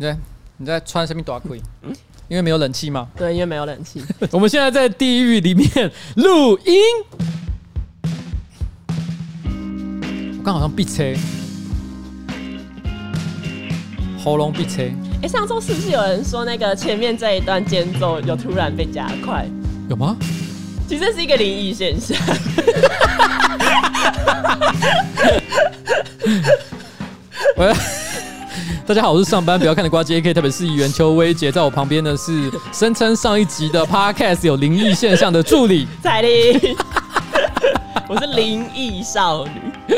对，你在穿什么短裤？嗯，因为没有冷气嘛。对，因为没有冷气。我们现在在地狱里面录音。我刚好像闭车，喉咙闭车。哎，上周是不是有人说那个前面这一段间奏有突然被加快？有吗？其实这是一个灵异现象。喂，大家好，我是上班不要看的瓜机 A K，特别是议员邱威杰，在我旁边的是声称上一集的 Podcast 有灵异现象的助理彩铃，我是灵异少女。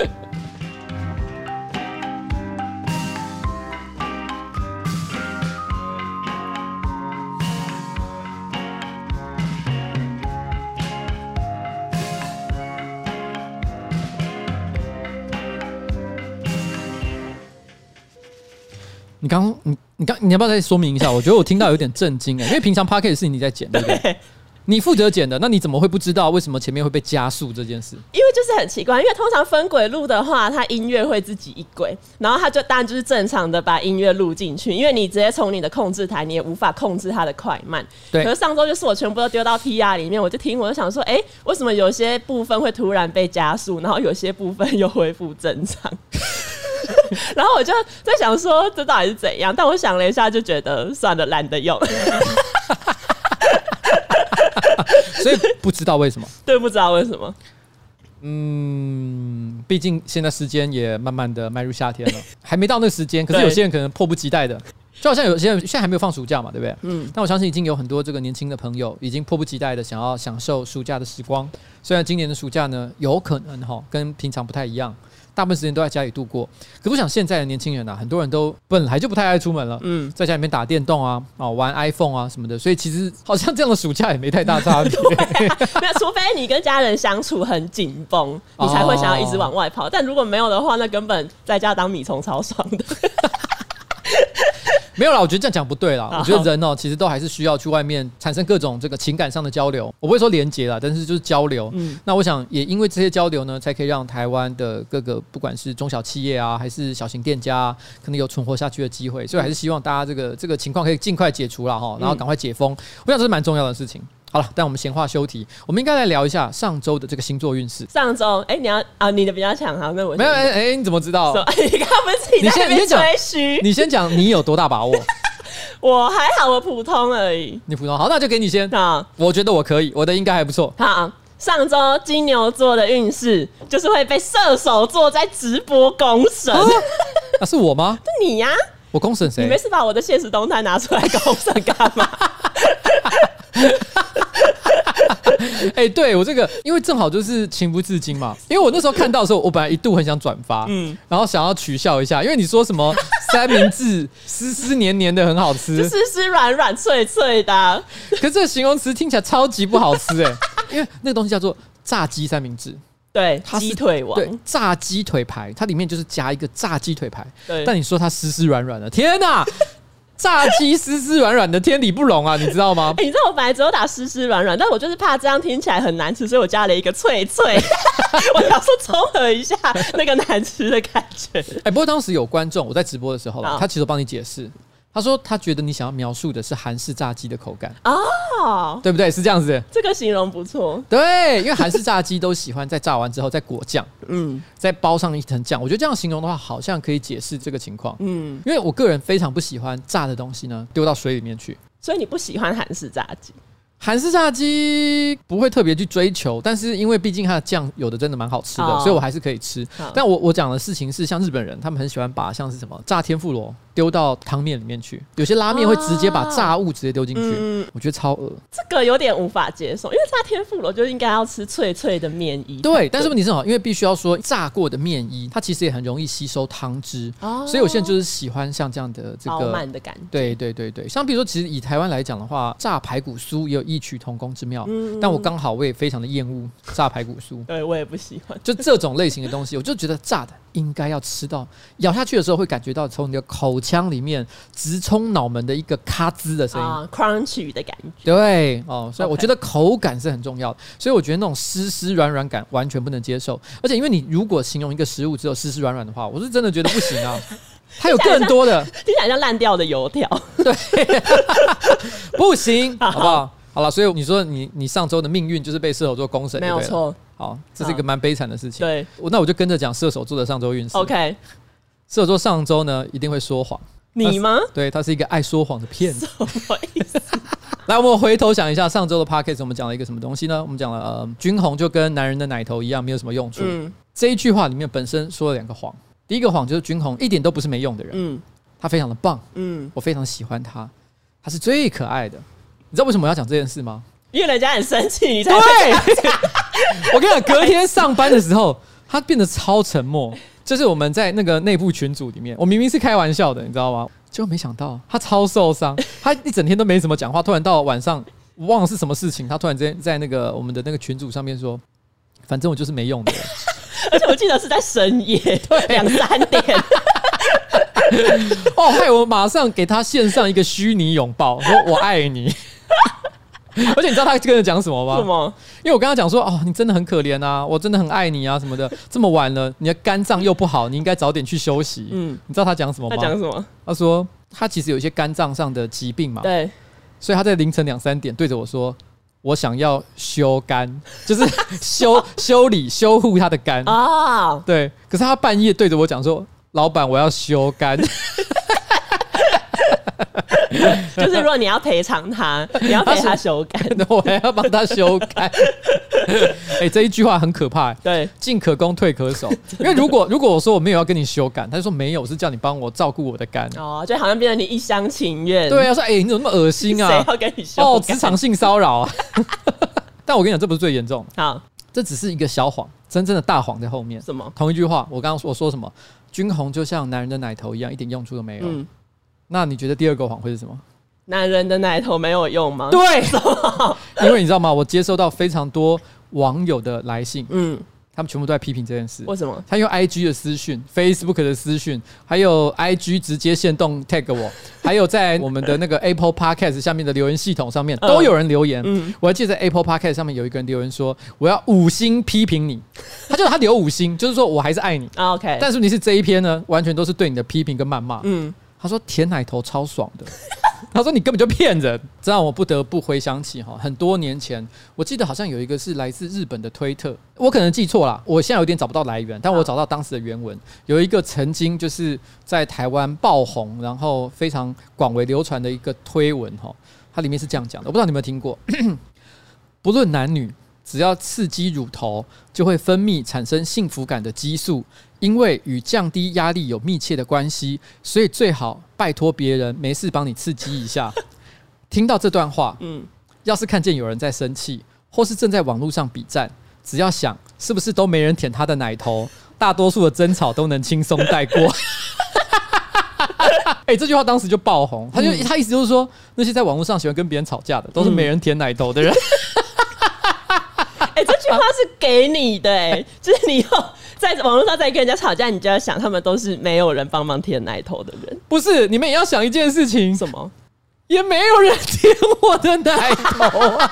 你刚你你刚你要不要再说明一下？我觉得我听到有点震惊哎，因为平常 Podcast 是你在剪对不对？你负责剪的，那你怎么会不知道为什么前面会被加速这件事？因为就是很奇怪，因为通常分轨录的话，它音乐会自己一轨，然后它就当然就是正常的把音乐录进去，因为你直接从你的控制台，你也无法控制它的快慢。对。可是上周就是我全部都丢到 PR 里面，我就听，我就想说，哎、欸，为什么有些部分会突然被加速，然后有些部分又恢复正常？然后我就在想说，这到底是怎样？但我想了一下，就觉得算了，懒得用。所以不知道为什么？对，不知道为什么。嗯，毕竟现在时间也慢慢的迈入夏天了，还没到那个时间。可是有些人可能迫不及待的，就好像有些人现在还没有放暑假嘛，对不对？嗯。但我相信已经有很多这个年轻的朋友已经迫不及待的想要享受暑假的时光。虽然今年的暑假呢，有可能哈跟平常不太一样。大部分时间都在家里度过，可是我想现在的年轻人啊，很多人都本来就不太爱出门了，嗯，在家里面打电动啊，啊玩 iPhone 啊什么的，所以其实好像这样的暑假也没太大差别。那除非你跟家人相处很紧绷，你才会想要一直往外跑。但如果没有的话，那根本在家当米虫超爽的。没有啦，我觉得这样讲不对啦。我觉得人哦，其实都还是需要去外面产生各种这个情感上的交流。我不会说连接啦，但是就是交流。嗯，那我想也因为这些交流呢，才可以让台湾的各个不管是中小企业啊，还是小型店家啊，可能有存活下去的机会。所以还是希望大家这个这个情况可以尽快解除了哈，然后赶快解封。我想这是蛮重要的事情。好了，但我们闲话休题，我们应该来聊一下上周的这个星座运势。上周，哎、欸，你要啊，你的比较强哈，那我没有，哎、欸，你怎么知道？你刚刚不是自己在那边吹嘘？你先讲，你有多大把握？我还好，我普通而已。你普通，好，那就给你先。好，我觉得我可以，我的应该还不错。好，上周金牛座的运势就是会被射手座在直播公审。那、啊、是我吗？是你呀、啊。我公审谁？你没事把我的现实动态拿出来公审干嘛？哎、欸，对我这个，因为正好就是情不自禁嘛。因为我那时候看到的时候，我本来一度很想转发，嗯，然后想要取笑一下，因为你说什么 三明治湿湿黏黏的很好吃，湿湿软软脆脆的、啊，可是这个形容词听起来超级不好吃哎、欸，因为那个东西叫做炸鸡三明治，对，鸡腿王，对，炸鸡腿排，它里面就是加一个炸鸡腿排，对，但你说它湿湿软软的，天哪！炸鸡丝丝软软的，天理不容啊，你知道吗？欸、你知道我本来只有打丝丝软软，但我就是怕这样听起来很难吃，所以我加了一个脆脆，我要说综合一下那个难吃的感觉。哎、欸，不过当时有观众，我在直播的时候，他其实帮你解释。他说：“他觉得你想要描述的是韩式炸鸡的口感哦，对不对？是这样子，这个形容不错。对，因为韩式炸鸡都喜欢在炸完之后再裹酱，嗯，再包上一层酱。我觉得这样形容的话，好像可以解释这个情况。嗯，因为我个人非常不喜欢炸的东西呢丢到水里面去，所以你不喜欢韩式炸鸡。”韩式炸鸡不会特别去追求，但是因为毕竟它的酱有的真的蛮好吃的，所以我还是可以吃。但我我讲的事情是，像日本人，他们很喜欢把像是什么炸天妇罗丢到汤面里面去，有些拉面会直接把炸物直接丢进去，我觉得超恶。这个有点无法接受，因为炸天妇罗就应该要吃脆脆的面衣。对，但是问题是好，因为必须要说炸过的面衣，它其实也很容易吸收汤汁，所以有些人就是喜欢像这样的这个慢的感觉。对对对对，像比如说，其实以台湾来讲的话，炸排骨酥也有。异曲同工之妙，嗯、但我刚好我也非常的厌恶炸排骨酥，对我也不喜欢。就这种类型的东西，我就觉得炸的应该要吃到咬下去的时候，会感觉到从你的口腔里面直冲脑门的一个咔吱的声音，啊，crunchy 的感觉。对哦，所以我觉得口感是很重要的。所以我觉得那种湿湿软软感完全不能接受。而且因为你如果形容一个食物只有湿湿软软的话，我是真的觉得不行啊。它有更多的，听起来像烂掉的油条。对，不行，好不好？好了，所以你说你你上周的命运就是被射手座攻神，没有错。好，这是一个蛮悲惨的事情。对，那我就跟着讲射手座的上周运势。OK，射手座上周呢一定会说谎。你吗？对，他是一个爱说谎的骗子。什么意思？来，我们回头想一下，上周的 podcast 我们讲了一个什么东西呢？我们讲了，呃，军红就跟男人的奶头一样，没有什么用处。嗯，这一句话里面本身说了两个谎。第一个谎就是军红一点都不是没用的人。嗯，他非常的棒。嗯，我非常喜欢他，他是最可爱的。你知道为什么要讲这件事吗？因为人家很生气，你才对。我跟你讲，隔天上班的时候，他变得超沉默。就是我们在那个内部群组里面，我明明是开玩笑的，你知道吗？结果没想到他超受伤，他一整天都没怎么讲话，突然到晚上，我忘了是什么事情，他突然之间在那个我们的那个群组上面说：“反正我就是没用的。”而且我记得是在深夜，对，两三点。哦，害我马上给他献上一个虚拟拥抱，说我爱你。而且你知道他跟人讲什么吗？什么？因为我跟他讲说，哦，你真的很可怜啊，我真的很爱你啊，什么的。这么晚了，你的肝脏又不好，你应该早点去休息。嗯，你知道他讲什么吗？他讲什么？他说他其实有一些肝脏上的疾病嘛。对。所以他在凌晨两三点对着我说，我想要修肝，就是修修理修护他的肝啊。对。可是他半夜对着我讲说，老板，我要修肝。就是如果你要赔偿他，你要给他修肝，我还要帮他修改。哎，这一句话很可怕。对，进可攻，退可守。因为如果如果我说我没有要跟你修改，他就说没有，是叫你帮我照顾我的肝。哦，就好像变成你一厢情愿。对啊，说哎，你怎么那么恶心啊？谁要跟你修？哦，职场性骚扰啊！但我跟你讲，这不是最严重。好，这只是一个小谎，真正的大谎在后面。什么？同一句话，我刚刚我说什么？军红就像男人的奶头一样，一点用处都没有。嗯。那你觉得第二个谎会是什么？男人的奶头没有用吗？对，因为你知道吗？我接收到非常多网友的来信，嗯，他们全部都在批评这件事。为什么？他用 IG 的私讯、Facebook 的私讯，还有 IG 直接限动 tag 我，还有在我们的那个 Apple Podcast 下面的留言系统上面都有人留言。嗯，我还记得在 Apple Podcast 上面有一个人留言说：“我要五星批评你。” 他就他留五星，就是说我还是爱你。OK，但是你是这一篇呢，完全都是对你的批评跟谩骂。嗯。他说舔奶头超爽的，他说你根本就骗人，这让我不得不回想起哈，很多年前，我记得好像有一个是来自日本的推特，我可能记错了，我现在有点找不到来源，但我找到当时的原文，有一个曾经就是在台湾爆红，然后非常广为流传的一个推文哈，它里面是这样讲的，我不知道你有没有听过，不论男女，只要刺激乳头，就会分泌产生幸福感的激素。因为与降低压力有密切的关系，所以最好拜托别人没事帮你刺激一下。听到这段话，嗯，要是看见有人在生气，或是正在网络上比战，只要想是不是都没人舔他的奶头，大多数的争吵都能轻松带过。哎，这句话当时就爆红，他就他意思就是说，那些在网络上喜欢跟别人吵架的，都是没人舔奶头的人。句话是给你的，哎，就是你要。在网络上再跟人家吵架，你就要想他们都是没有人帮忙舔奶头的人。不是，你们也要想一件事情，什么？也没有人舔我的奶头啊，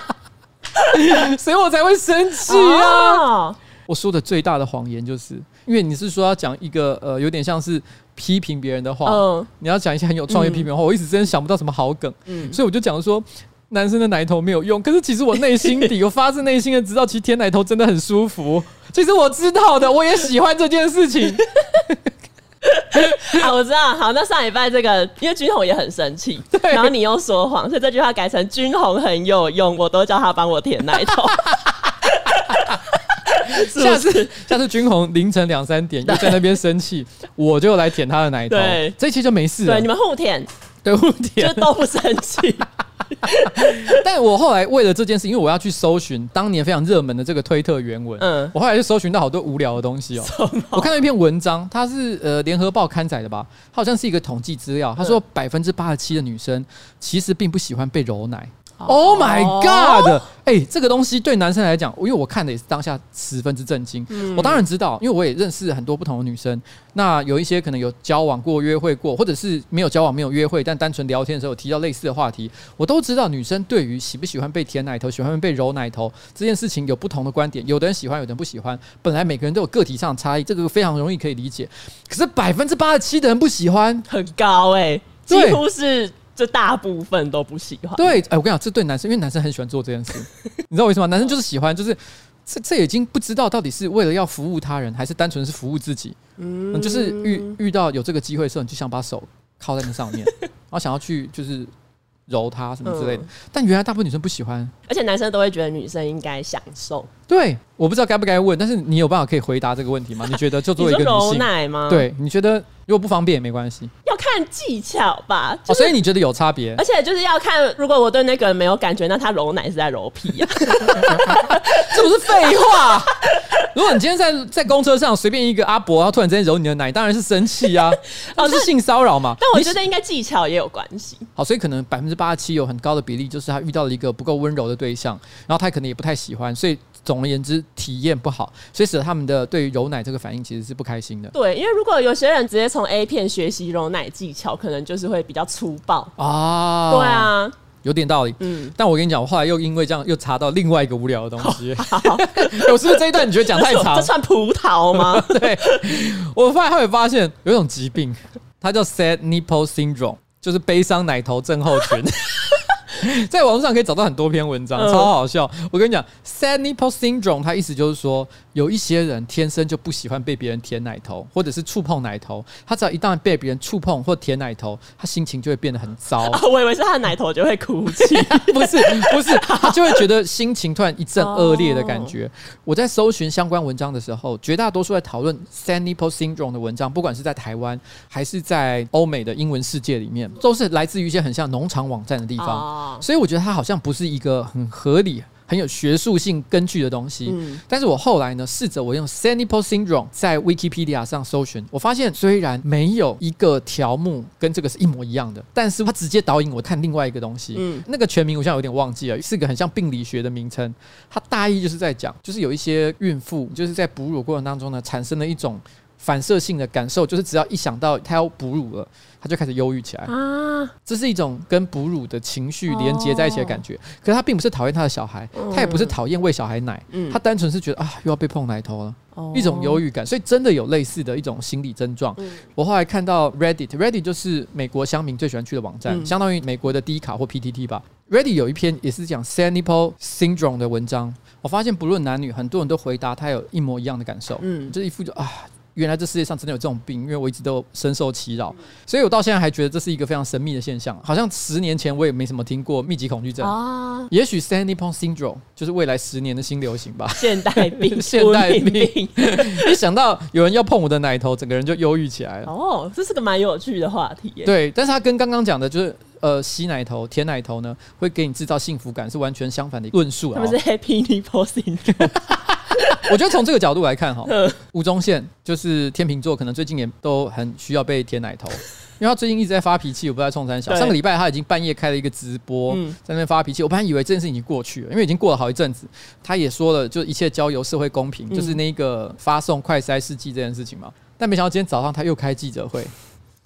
所以我才会生气啊！哦、我说的最大的谎言就是，因为你是说要讲一个呃，有点像是批评别人的话，嗯、你要讲一些很有创意批评的话，嗯、我一直真的想不到什么好梗，嗯，所以我就讲说。男生的奶头没有用，可是其实我内心底，我发自内心的知道，其实舔奶头真的很舒服。其实我知道的，我也喜欢这件事情。好，我知道。好，那上礼拜这个，因为君红也很生气，对然后你又说谎，所以这句话改成君红很有用，我都叫他帮我舔奶头。下次，下次君红凌晨两三点又在那边生气，我就来舔他的奶头。对，这一期就没事了。对，你们互舔，对，互舔，就都不生气。但我后来为了这件事，因为我要去搜寻当年非常热门的这个推特原文，嗯，我后来就搜寻到好多无聊的东西哦。么我看到一篇文章，它是呃联合报刊载的吧，它好像是一个统计资料。他说百分之八十七的女生其实并不喜欢被揉奶 Oh my god！哎、欸，这个东西对男生来讲，因为我看的也是当下十分之震惊。嗯、我当然知道，因为我也认识很多不同的女生。那有一些可能有交往过、约会过，或者是没有交往、没有约会，但单纯聊天的时候有提到类似的话题，我都知道女生对于喜不喜欢被舔奶头、喜欢被揉奶头这件事情有不同的观点。有的人喜欢，有的人不喜欢。本来每个人都有个体上的差异，这个非常容易可以理解。可是百分之八十七的人不喜欢，很高哎、欸，几乎是。这大部分都不喜欢。对，哎，我跟你讲，这对男生，因为男生很喜欢做这件事，你知道为什么？男生就是喜欢，就是这这已经不知道到底是为了要服务他人，还是单纯是服务自己。嗯，就是遇遇到有这个机会的时候，你就想把手靠在那上面，然后想要去就是。揉它什么之类的，嗯、但原来大部分女生不喜欢，而且男生都会觉得女生应该享受。对，我不知道该不该问，但是你有办法可以回答这个问题吗？你觉得就作为一个女性，揉奶吗？对，你觉得如果不方便也没关系，要看技巧吧。就是哦、所以你觉得有差别？而且就是要看，如果我对那个人没有感觉，那他揉奶是在揉屁呀、啊？这不是废话。如果你今天在在公车上随便一个阿伯，然后突然之间揉你的奶，当然是生气啊，那是性骚扰嘛。但我觉得应该技巧也有关系。好，所以可能百分之八十七有很高的比例，就是他遇到了一个不够温柔的对象，然后他可能也不太喜欢，所以总而言之体验不好，所以使得他们的对于揉奶这个反应其实是不开心的。对，因为如果有些人直接从 A 片学习揉奶技巧，可能就是会比较粗暴啊。对啊。有点道理，嗯，但我跟你讲，我后来又因为这样又查到另外一个无聊的东西。我是不是这一段你觉得讲太长？这算葡萄吗？对，我发现后来发现有一种疾病，它叫 sad nipple syndrome，就是悲伤奶头症候群。在网络上可以找到很多篇文章，超好笑。我跟你讲，sad nipple syndrome，它意思就是说，有一些人天生就不喜欢被别人舔奶头，或者是触碰奶头。他只要一旦被别人触碰或舔奶头，他心情就会变得很糟。我以为是他的奶头就会哭泣，不是，不是，他就会觉得心情突然一阵恶劣的感觉。我在搜寻相关文章的时候，绝大多数在讨论 sad nipple syndrome 的文章，不管是在台湾还是在欧美的英文世界里面，都是来自于一些很像农场网站的地方。所以我觉得它好像不是一个很合理、很有学术性根据的东西。嗯，但是我后来呢，试着我用 nipple syndrome 在 Wikipedia 上搜寻，我发现虽然没有一个条目跟这个是一模一样的，但是它直接导引我看另外一个东西。嗯，那个全名我现在有点忘记了，是个很像病理学的名称。它大意就是在讲，就是有一些孕妇就是在哺乳过程当中呢，产生了一种反射性的感受，就是只要一想到他要哺乳了。他就开始忧郁起来啊！这是一种跟哺乳的情绪连接在一起的感觉。可是他并不是讨厌他的小孩，他也不是讨厌喂小孩奶，他单纯是觉得啊，又要被碰奶头了，一种忧郁感。所以真的有类似的一种心理症状。我后来看到 Reddit，Reddit 就是美国乡民最喜欢去的网站，相当于美国的 D 卡或 PTT 吧。Reddit 有一篇也是讲 sad nipple syndrome 的文章，我发现不论男女，很多人都回答他有一模一样的感受，嗯，就是一副就啊。原来这世界上真的有这种病，因为我一直都深受其扰，所以我到现在还觉得这是一个非常神秘的现象。好像十年前我也没什么听过密集恐惧症啊，也许 sad nipple syndrome 就是未来十年的新流行吧。现代病，现代病。一想到有人要碰我的奶头，整个人就忧郁起来了。哦，这是个蛮有趣的话题耶。对，但是他跟刚刚讲的就是呃吸奶头、舔奶头呢，会给你制造幸福感，是完全相反的论述啊。他们是 happy nipple syndrome。我觉得从这个角度来看，哈，吴宗宪就是天秤座，可能最近也都很需要被舔奶头，因为他最近一直在发脾气，我不知道冲三小。上个礼拜他已经半夜开了一个直播，在那边发脾气。我本来以为这件事已经过去了，因为已经过了好一阵子。他也说了，就一切交由社会公平，就是那个发送快筛试剂这件事情嘛。但没想到今天早上他又开记者会，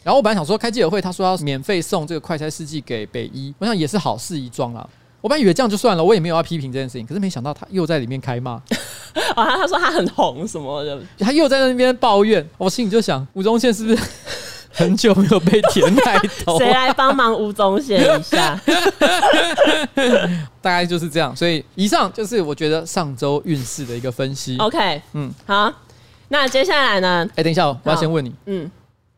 然后我本来想说开记者会，他说要免费送这个快筛试剂给北医，我想也是好事一桩啦。我本来以为这样就算了，我也没有要批评这件事情，可是没想到他又在里面开骂。哦，他他说他很红什么的，他又在那边抱怨。我心里就想，吴宗宪是不是很久没有被舔奶头？谁来帮忙吴宗宪一下？大概就是这样。所以以上就是我觉得上周运势的一个分析。OK，嗯，好，那接下来呢？哎、欸，等一下，我要先问你，嗯。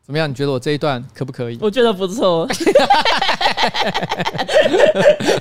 怎么样？你觉得我这一段可不可以？我觉得不错。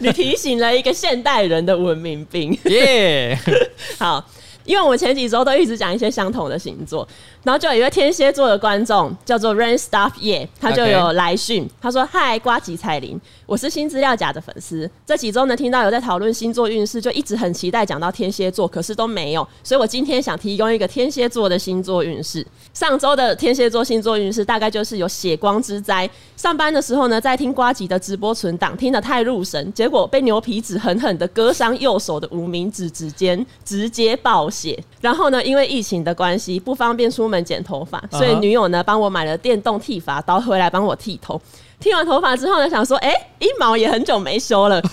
你提醒了一个现代人的文明病。耶，好，因为我们前几周都一直讲一些相同的星座，然后就有一位天蝎座的观众叫做 Rain Stuff 叶，他就有来讯.他说：“嗨，瓜吉彩铃，我是新资料夹的粉丝。这几周呢，听到有在讨论星座运势，就一直很期待讲到天蝎座，可是都没有。所以我今天想提供一个天蝎座的星座运势。上周的天蝎座星座运势大概就是有血光之灾。上班的时候呢，在听瓜吉的直播存档，听得太入神，结果被牛皮纸狠狠的割伤右手的无名指指尖，直接爆血。然后呢，因为疫情的关系，不方便出门剪头发，所以女友呢帮我买了电动剃发刀回来帮我剃头。剃完头发之后呢，想说，哎、欸，阴毛也很久没修了。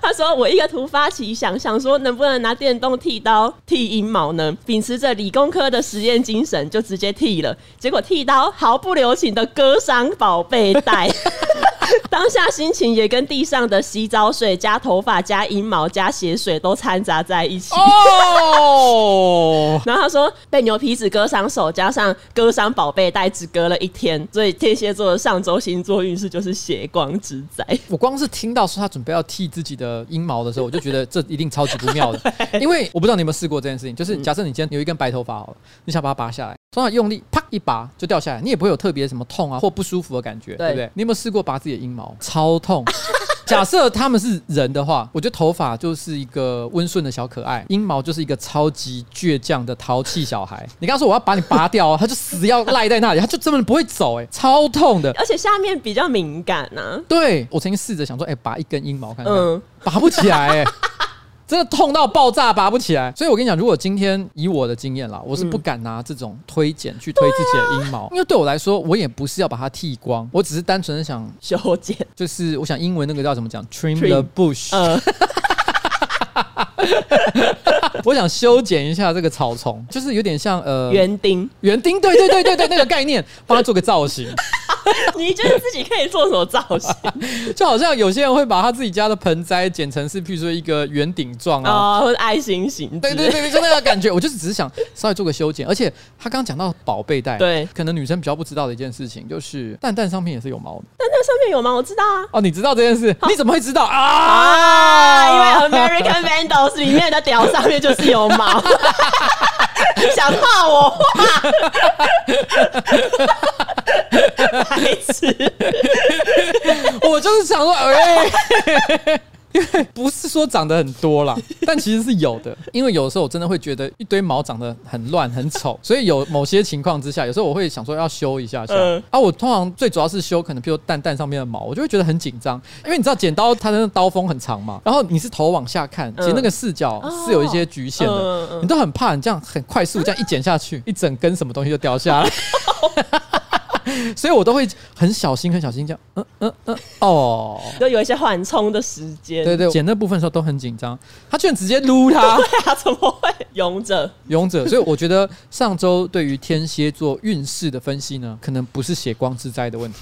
他说，我一个突发奇想，想说能不能拿电动剃刀剃阴毛呢？秉持着理工科的实验精神，就直接剃了。结果剃刀毫不留情的割伤宝贝袋。当下心情也跟地上的洗澡水加头发加阴毛加血水都掺杂在一起。哦，然后他说被牛皮纸割伤手，加上割伤宝贝带，只隔了一天，所以天蝎座的上周星座运势就是血光之灾。我光是听到说他准备要剃自己的阴毛的时候，我就觉得这一定超级不妙的，因为我不知道你有没有试过这件事情，就是假设你今天有一根白头发好了，你想把它拔下来，通常用力啪一拔就掉下来，你也不会有特别什么痛啊或不舒服的感觉，对，对不对？你有没有试过拔自己的阴毛？超痛！假设他们是人的话，我觉得头发就是一个温顺的小可爱，阴毛就是一个超级倔强的淘气小孩。你刚刚说我要把你拔掉，他就死要赖在那里，他就根本不会走，哎，超痛的，而且下面比较敏感呐。对，我曾经试着想说，哎，拔一根阴毛看看，嗯，拔不起来，哎。真的痛到爆炸，拔不起来。所以我跟你讲，如果今天以我的经验啦，我是不敢拿这种推剪去推自己的阴毛，因为对我来说，我也不是要把它剃光，我只是单纯的想修剪，就是我想英文那个叫怎么讲，trim the bush。我想修剪一下这个草丛，就是有点像呃园丁，园丁，对对对对对，那个概念，帮他做个造型。你觉得自己可以做什么造型？就好像有些人会把他自己家的盆栽剪成是，譬如说一个圆顶状啊，或者爱心形。对对对，就那个感觉。我就是只是想稍微做个修剪。而且他刚刚讲到宝贝袋，对，可能女生比较不知道的一件事情，就是蛋蛋上面也是有毛的。蛋蛋上面有毛，我知道啊。哦，你知道这件事？你怎么会知道啊？啊，因为 American Vandals 里面的屌上面就是有毛。想骂我话，白痴，我就是想说，哎、欸。因 为不是说长得很多啦，但其实是有的。因为有的时候我真的会觉得一堆毛长得很乱、很丑，所以有某些情况之下，有时候我会想说要修一下下。啊，我通常最主要是修可能，譬如蛋蛋上面的毛，我就会觉得很紧张，因为你知道剪刀它的刀锋很长嘛，然后你是头往下看，其实那个视角是有一些局限的，你都很怕你这样很快速这样一剪下去，一整根什么东西就掉下来。所以我都会很小心、很小心这样，嗯嗯嗯，哦，都有一些缓冲的时间。对对，剪那部分的时候都很紧张。他居然直接撸他，对啊，怎么会？勇者，勇者。所以我觉得上周对于天蝎座运势的分析呢，可能不是血光之灾的问题。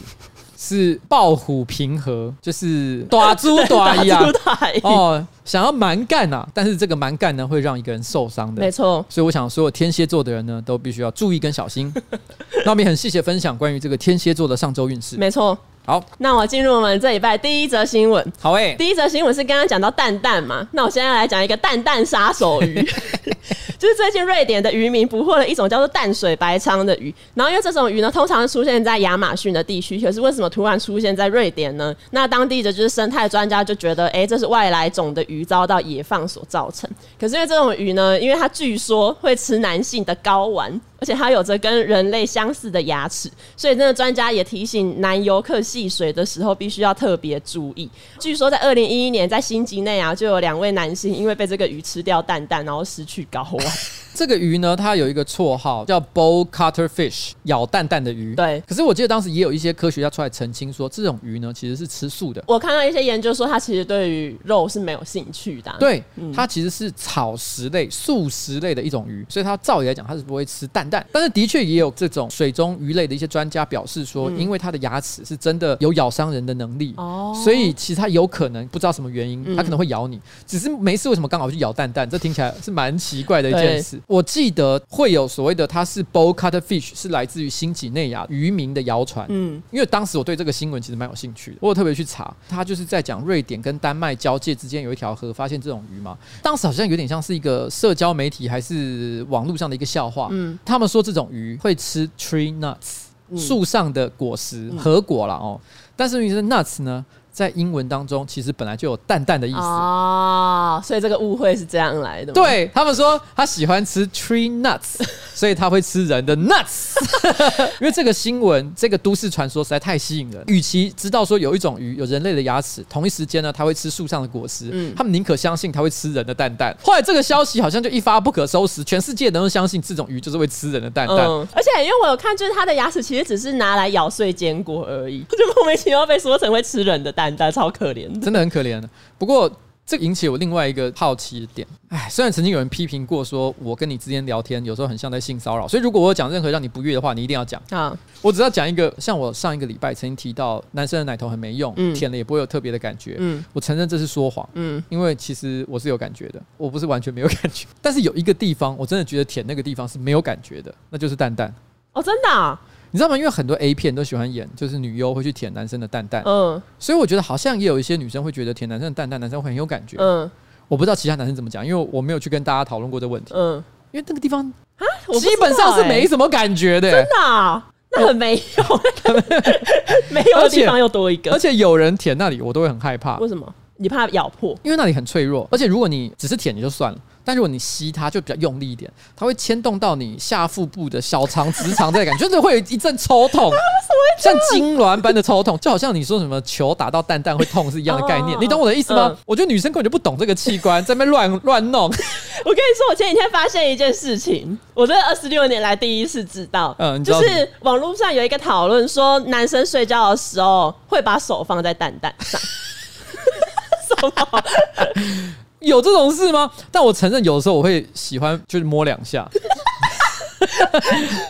是暴虎平和，就是短猪大一啊！哦，想要蛮干啊，但是这个蛮干呢，会让一个人受伤的。没错，所以我想所有，天蝎座的人呢，都必须要注意跟小心。那我们也很谢谢分享关于这个天蝎座的上周运势。没错。好，那我进入我们这礼拜第一则新闻。好诶、欸，第一则新闻是刚刚讲到蛋蛋嘛，那我现在来讲一个蛋蛋杀手鱼，就是最近瑞典的渔民捕获了一种叫做淡水白鲳的鱼。然后因为这种鱼呢，通常出现在亚马逊的地区，可是为什么突然出现在瑞典呢？那当地的就是生态专家就觉得，哎、欸，这是外来种的鱼遭到野放所造成。可是因为这种鱼呢，因为它据说会吃男性的睾丸。而且它有着跟人类相似的牙齿，所以那个专家也提醒男游客戏水的时候必须要特别注意。据说在二零一一年，在新几内亚就有两位男性因为被这个鱼吃掉蛋蛋，然后失去睾丸。这个鱼呢，它有一个绰号叫 bowl cutter fish，咬蛋蛋的鱼。对。可是我记得当时也有一些科学家出来澄清说，这种鱼呢其实是吃素的。我看到一些研究说，它其实对于肉是没有兴趣的。对，它其实是草食类、素食类的一种鱼，所以它照理来讲，它是不会吃蛋蛋。但是的确也有这种水中鱼类的一些专家表示说，因为它的牙齿是真的有咬伤人的能力，哦，所以其实它有可能不知道什么原因，它可能会咬你，只是没事为什么刚好去咬蛋蛋？这听起来是蛮奇怪的一件事。我记得会有所谓的它是 bowl cuttlefish，是来自于新几内亚渔民的谣传。嗯，因为当时我对这个新闻其实蛮有兴趣的，我有特别去查，它就是在讲瑞典跟丹麦交界之间有一条河，发现这种鱼嘛。当时好像有点像是一个社交媒体还是网络上的一个笑话。嗯，他们说这种鱼会吃 tree nuts，树上的果实，核果了哦。但是你是 nuts 呢？在英文当中，其实本来就有“蛋蛋”的意思哦，所以这个误会是这样来的。对，他们说他喜欢吃 tree nuts，所以他会吃人的 nuts。因为这个新闻，这个都市传说实在太吸引人。与其知道说有一种鱼有人类的牙齿，同一时间呢，它会吃树上的果实，嗯，他们宁可相信它会吃人的蛋蛋。后来这个消息好像就一发不可收拾，全世界人都相信这种鱼就是会吃人的蛋蛋。嗯，而且因为我有看，就是它的牙齿其实只是拿来咬碎坚果而已，就莫名其妙被说成会吃人的蛋。超可怜，真的很可怜。不过这引起我另外一个好奇的点。哎，虽然曾经有人批评过，说我跟你之间聊天有时候很像在性骚扰，所以如果我讲任何让你不悦的话，你一定要讲啊。我只要讲一个，像我上一个礼拜曾经提到，男生的奶头很没用，嗯、舔了也不会有特别的感觉。嗯，我承认这是说谎。嗯，因为其实我是有感觉的，我不是完全没有 感觉。但是有一个地方，我真的觉得舔那个地方是没有感觉的，那就是蛋蛋。哦，真的啊？你知道吗？因为很多 A 片都喜欢演，就是女优会去舔男生的蛋蛋，嗯，所以我觉得好像也有一些女生会觉得舔男生的蛋蛋，男生会很有感觉，嗯，我不知道其他男生怎么讲，因为我没有去跟大家讨论过这个问题，嗯，因为那个地方啊，基本上是没什么感觉的、欸，真的、啊，那很没用，没有的地方又多一个，而且有人舔那里，我都会很害怕，为什么？你怕咬破？因为那里很脆弱，而且如果你只是舔你就算了。但如果你吸它，就比较用力一点，它会牵动到你下腹部的小肠、直肠这个感觉，就是会有一阵抽痛，像痉挛般的抽痛，就好像你说什么球打到蛋蛋会痛是一样的概念，你懂我的意思吗？我觉得女生根本就不懂这个器官，在那边乱乱弄。我跟你说，我前几天发现一件事情，我这二十六年来第一次知道，嗯，就是网络上有一个讨论说，男生睡觉的时候会把手放在蛋蛋上，什么？有这种事吗？但我承认，有的时候我会喜欢，就是摸两下。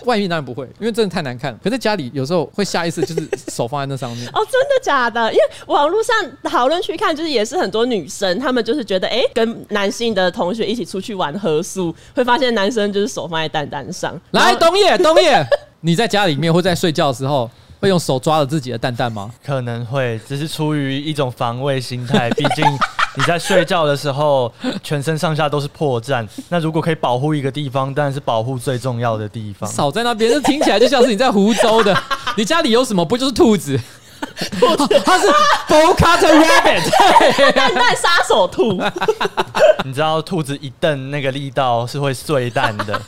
外面当然不会，因为真的太难看了。可在家里，有时候会下意识就是手放在那上面。哦，真的假的？因为网络上讨论区看，就是也是很多女生，她们就是觉得，哎、欸，跟男性的同学一起出去玩合宿，会发现男生就是手放在蛋蛋上。来，东野，东野，你在家里面会在睡觉的时候，会用手抓着自己的蛋蛋吗？可能会，只是出于一种防卫心态，毕竟。你在睡觉的时候，全身上下都是破绽。那如果可以保护一个地方，当然是保护最重要的地方。少在那边，这听起来就像是你在湖州的。你家里有什么？不就是兔子？兔子，它是 cutter rabbit，蛋蛋杀手兔。你知道兔子一蹬那个力道是会碎蛋的。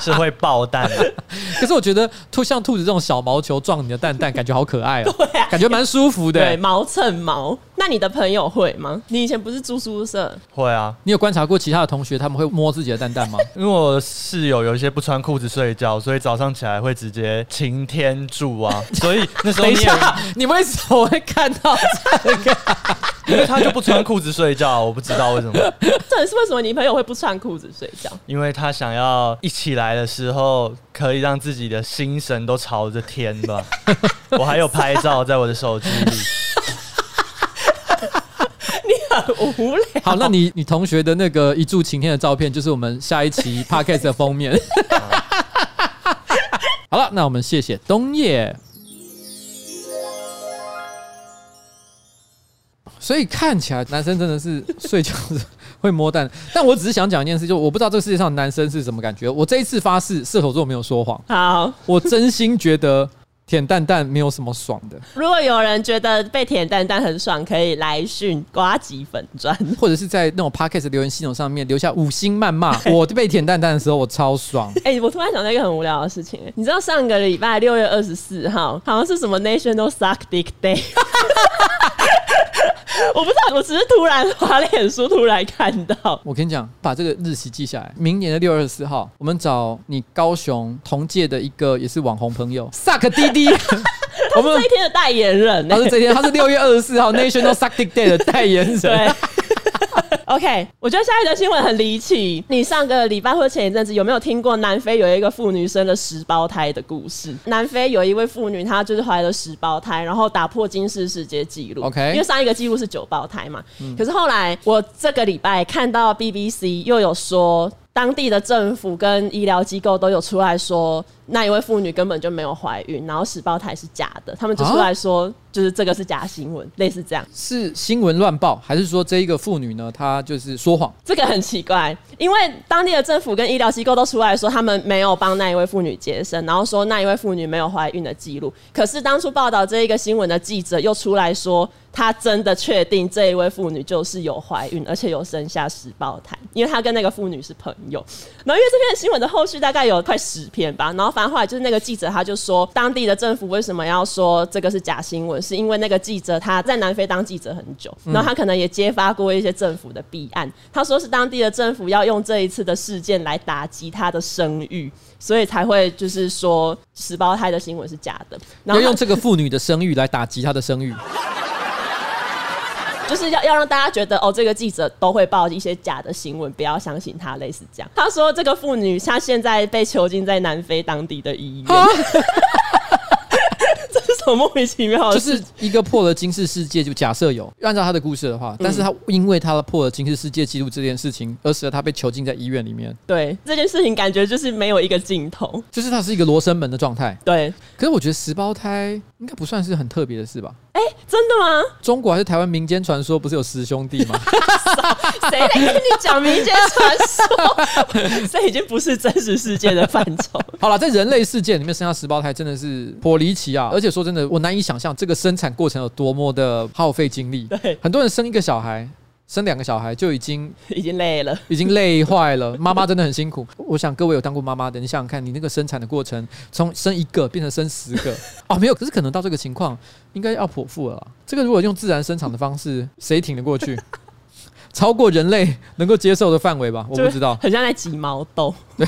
是会爆蛋的，可是我觉得兔像兔子这种小毛球撞你的蛋蛋，感觉好可爱哦、喔，对啊、感觉蛮舒服的、欸。对，毛蹭毛。那你的朋友会吗？你以前不是住宿舍？会啊。你有观察过其他的同学他们会摸自己的蛋蛋吗？因为我室友有一些不穿裤子睡觉，所以早上起来会直接擎天柱啊。所以那时候你等一下，你为什么会看到这个？因为他就不穿裤子睡觉，我不知道为什么。这是为什么？你朋友会不穿裤子睡觉？因为他想要一起来的时候，可以让自己的心神都朝着天吧。我还有拍照在我的手机里。无聊。好，那你你同学的那个一柱擎天的照片，就是我们下一期 Podcast 的封面。好了，那我们谢谢冬夜。所以看起来男生真的是睡觉时会摸蛋，但我只是想讲一件事，就我不知道这个世界上男生是什么感觉。我这一次发誓，射手座没有说谎。好，我真心觉得。舔蛋蛋没有什么爽的。如果有人觉得被舔蛋蛋很爽，可以来讯瓜吉粉砖，或者是在那种 Podcast 留言系统上面留下五星谩骂。我被舔蛋蛋的时候，我超爽。哎、欸，我突然想到一个很无聊的事情，你知道上个礼拜六月二十四号好像是什么 National Suck Dick Day？我不知道，我只是突然滑脸书，突然看到。我跟你讲，把这个日期记下来，明年的六月二十四号，我们找你高雄同届的一个也是网红朋友，Suck 滴滴，我们这一天的代言人，他是这天，他是六月二十四号 National Suck Dick Day 的代言人。对。OK，我觉得下一则新闻很离奇。你上个礼拜或前一阵子有没有听过南非有一个妇女生了十胞胎的故事？南非有一位妇女，她就是怀了十胞胎，然后打破金氏世界纪录。OK，因为上一个纪录是九胞胎嘛。嗯、可是后来我这个礼拜看到 BBC 又有说。当地的政府跟医疗机构都有出来说，那一位妇女根本就没有怀孕，然后十胞胎是假的，他们就出来说。啊就是这个是假新闻，类似这样。是新闻乱报，还是说这一个妇女呢？她就是说谎？这个很奇怪，因为当地的政府跟医疗机构都出来说，他们没有帮那一位妇女接生，然后说那一位妇女没有怀孕的记录。可是当初报道这一个新闻的记者又出来说，他真的确定这一位妇女就是有怀孕，而且有生下十胞胎，因为他跟那个妇女是朋友。然后因为这篇新闻的后续大概有快十篇吧，然后反正后来就是那个记者他就说，当地的政府为什么要说这个是假新闻？是因为那个记者他在南非当记者很久，然后他可能也揭发过一些政府的弊案。他说是当地的政府要用这一次的事件来打击他的声誉，所以才会就是说十胞胎的新闻是假的。然后要用这个妇女的声誉来打击他的声誉，就是要要让大家觉得哦，这个记者都会报一些假的新闻，不要相信他。类似这样，他说这个妇女她现在被囚禁在南非当地的医院。莫名其妙，就是一个破了金氏世界，就假设有按照他的故事的话，但是他因为他的破了金氏世界纪录这件事情，而使得他被囚禁在医院里面。对这件事情，感觉就是没有一个尽头，就是他是一个罗生门的状态。对，可是我觉得十胞胎应该不算是很特别的事吧？哎、欸，真的吗？中国还是台湾民间传说不是有十兄弟吗？谁来跟你讲民间传说？这已经不是真实世界的范畴。好了，在人类世界里面生下十胞胎真的是颇离奇啊！而且说真的。我难以想象这个生产过程有多么的耗费精力。对，很多人生一个小孩，生两个小孩就已经 已经累了，已经累坏了。妈妈真的很辛苦。我想各位有当过妈妈的，你想想看，你那个生产的过程，从生一个变成生十个，哦，没有，可是可能到这个情况，应该要剖腹了啦。这个如果用自然生产的方式，谁挺得过去？超过人类能够接受的范围吧？我不知道，很像在挤毛豆。对。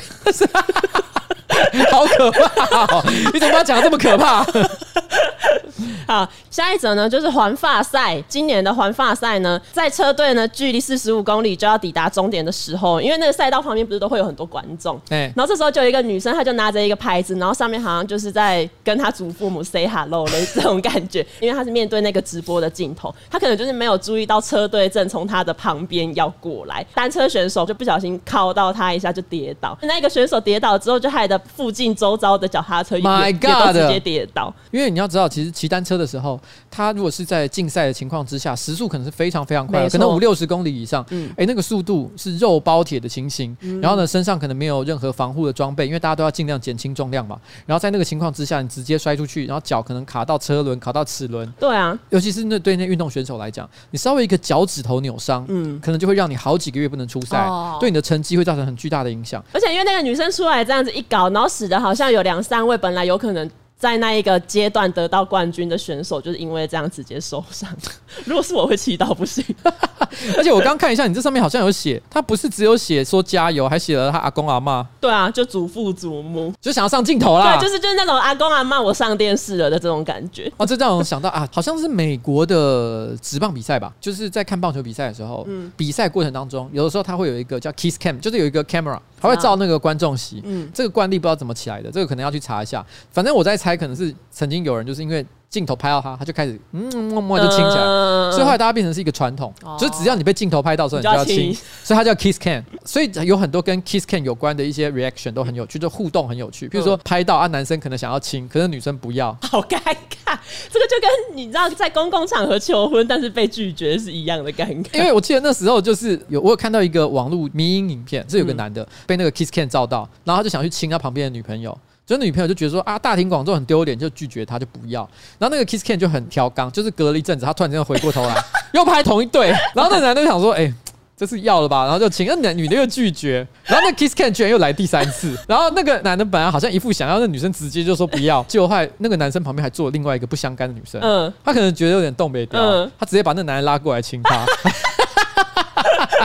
好可怕哦！你怎么讲得这么可怕？好，下一则呢，就是环法赛。今年的环法赛呢，在车队呢距离四十五公里就要抵达终点的时候，因为那个赛道旁边不是都会有很多观众？对。然后这时候就有一个女生，她就拿着一个牌子，然后上面好像就是在跟她祖父母 say hello 的这种感觉。因为她是面对那个直播的镜头，她可能就是没有注意到车队正从她的旁边要过来，单车选手就不小心靠到她一下就跌倒。那个选手跌倒之后，就害得附近周遭的脚踏车也 My God 也都直接跌倒。因为你要知道，其实骑单车的时候，他如果是在竞赛的情况之下，时速可能是非常非常快的，可能五六十公里以上。嗯，哎，那个速度是肉包铁的情形。嗯、然后呢，身上可能没有任何防护的装备，因为大家都要尽量减轻重量嘛。然后在那个情况之下，你直接摔出去，然后脚可能卡到车轮，卡到齿轮。对啊，尤其是那对那运动选手来讲，你稍微一个脚趾头扭伤，嗯，可能就会让你好几个月不能出赛，哦、对你的成绩会造成很巨大的影响。而且因为那个女生出来这样子一搞，然后使得好像有两三位本来有可能。在那一个阶段得到冠军的选手，就是因为这样直接受伤。如果是我会气到不行。而且我刚看一下，你这上面好像有写，他不是只有写说加油，还写了他阿公阿妈。对啊，就祖父祖母，就想要上镜头啦。对，就是就是那种阿公阿妈我上电视了的这种感觉。哦，这让我想到啊，好像是美国的职棒比赛吧？就是在看棒球比赛的时候，嗯，比赛过程当中，有的时候他会有一个叫 Kiss Cam，就是有一个 camera，他会照那个观众席。嗯，这个惯例不知道怎么起来的，这个可能要去查一下。反正我在猜。可能是曾经有人就是因为镜头拍到他，他就开始嗯默默就亲起来，所以后来大家变成是一个传统，就是只要你被镜头拍到的时候，你就要亲，所以他叫 kiss cam。所以有很多跟 kiss cam 有关的一些 reaction 都很有趣，就互动很有趣。比如说拍到啊，男生可能想要亲，可是女生不要，好尴尬。这个就跟你知道在公共场合求婚，但是被拒绝是一样的尴尬。因为我记得那时候就是有我有看到一个网络迷因影片，是有个男的被那个 kiss cam 照到，然后他就想去亲他旁边的女朋友。所以女朋友就觉得说啊，大庭广众很丢脸，就拒绝他，就不要。然后那个 Kiss can 就很挑刚，就是隔了一阵子，他突然间回过头来，又拍同一对。然后那男的就想说，哎、欸，这是要了吧？然后就请，那男女的又拒绝。然后那 Kiss can 居然又来第三次。然后那个男的本来好像一副想要，那女生直接就说不要。结果后来那个男生旁边还坐了另外一个不相干的女生，嗯，他可能觉得有点动没掉，嗯，他直接把那男的拉过来亲他。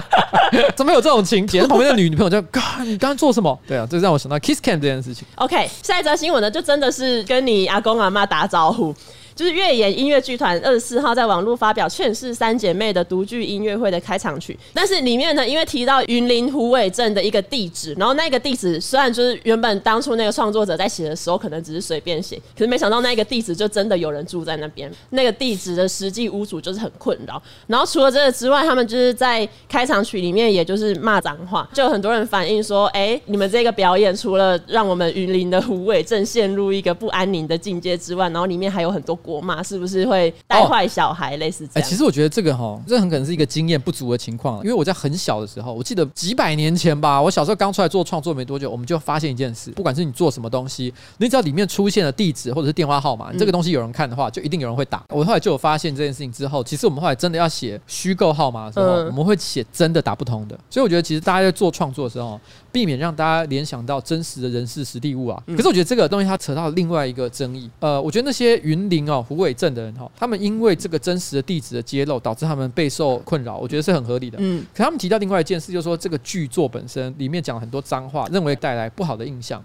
怎么有这种情节？旁边的女女朋友就，你刚刚做什么？对啊，这让我想到 kiss cam 这件事情。OK，下一则新闻呢，就真的是跟你阿公阿妈打招呼。就是月岩音乐剧团二十四号在网络发表《劝世三姐妹》的独剧音乐会的开场曲，但是里面呢，因为提到云林虎尾镇的一个地址，然后那个地址虽然就是原本当初那个创作者在写的时候可能只是随便写，可是没想到那个地址就真的有人住在那边，那个地址的实际屋主就是很困扰。然后除了这个之外，他们就是在开场曲里面也就是骂脏话，就有很多人反映说，哎、你们这个表演除了让我们云林的虎尾镇陷入一个不安宁的境界之外，然后里面还有很多国骂，是不是会带坏小孩？类似这样。哎、欸，其实我觉得这个哈，这很可能是一个经验不足的情况，因为我在很小的时候，我记得几百年前吧，我小时候刚出来做创作没多久，我们就发现一件事，不管是你做什么东西，你只要里面出现了地址或者是电话号码，你这个东西有人看的话，就一定有人会打。我后来就有发现这件事情之后，其实我们后来真的要写虚构号码的时候，我们会写真的打不通的。所以我觉得，其实大家在做创作的时候，避免让大家联想到真实的人事实地物啊。可是我觉得这个东西它扯到另外一个争议。呃，我觉得那些云林哦虎尾镇的人哈，他们因为这个真实的地址的揭露，导致他们备受困扰，我觉得是很合理的。嗯，可他们提到另外一件事，就是说这个剧作本身里面讲了很多脏话，认为带来不好的印象。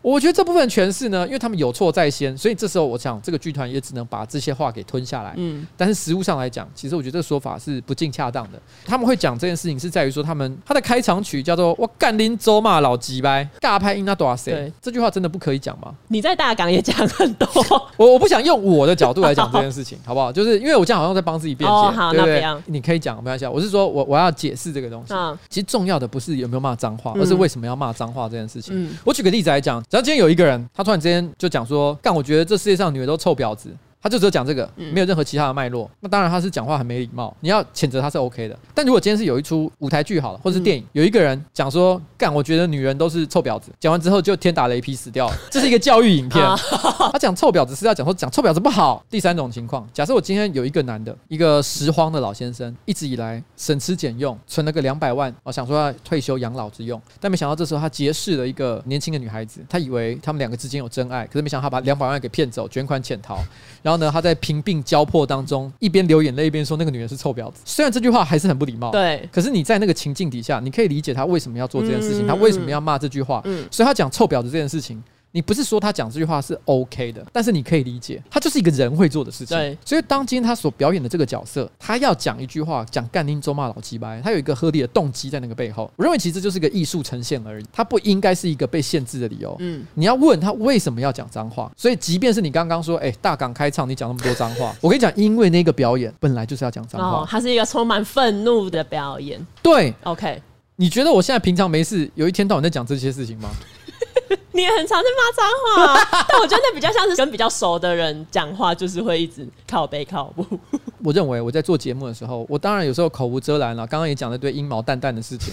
我觉得这部分诠释呢，因为他们有错在先，所以这时候我想这个剧团也只能把这些话给吞下来。嗯，但是实务上来讲，其实我觉得这个说法是不尽恰当的。他们会讲这件事情是在于说，他们他的开场曲叫做“我干恁祖骂老鸡掰，尬拍音那多少岁”，这句话真的不可以讲吗？你在大港也讲很多，我我不想用我的角度来讲这件事情，好不好？就是因为我这样好像在帮自己辩解。哦，好，对不对？你可以讲，没关系。我是说我我要解释这个东西。嗯，其实重要的不是有没有骂脏话，而是为什么要骂脏话这件事情。嗯，我举个例子来讲，只要今天有一个人。他突然之间就讲说：“干，我觉得这世界上女人都臭婊子。”他就只有讲这个，没有任何其他的脉络。嗯、那当然他是讲话很没礼貌，你要谴责他是 OK 的。但如果今天是有一出舞台剧好了，或是电影，有一个人讲说干，我觉得女人都是臭婊子，讲完之后就天打雷劈死掉了。这是一个教育影片。他讲臭婊子是要讲说讲臭婊子不好。第三种情况，假设我今天有一个男的，一个拾荒的老先生，一直以来省吃俭用，存了个两百万，我想说要退休养老之用，但没想到这时候他结识了一个年轻的女孩子，他以为他们两个之间有真爱，可是没想到他把两百万给骗走，卷款潜逃。然后呢，他在贫病交迫当中，一边流眼泪一边说那个女人是臭婊子。虽然这句话还是很不礼貌，对，可是你在那个情境底下，你可以理解他为什么要做这件事情，他为什么要骂这句话。所以他讲臭婊子这件事情。你不是说他讲这句话是 OK 的，但是你可以理解，他就是一个人会做的事情。对，所以当今天他所表演的这个角色，他要讲一句话，讲干丁咒骂老鸡掰，他有一个合理的动机在那个背后。我认为其实这就是个艺术呈现而已，他不应该是一个被限制的理由。嗯，你要问他为什么要讲脏话，所以即便是你刚刚说，哎，大港开唱，你讲那么多脏话，我跟你讲，因为那个表演本来就是要讲脏话，哦，它是一个充满愤怒的表演。对，OK，你觉得我现在平常没事，有一天到晚在讲这些事情吗？你也很常在骂脏话，啊，但我觉得那比较像是跟比较熟的人讲话，就是会一直靠背靠步。我认为我在做节目的时候，我当然有时候口无遮拦了，刚刚也讲了一堆阴毛淡淡的事情，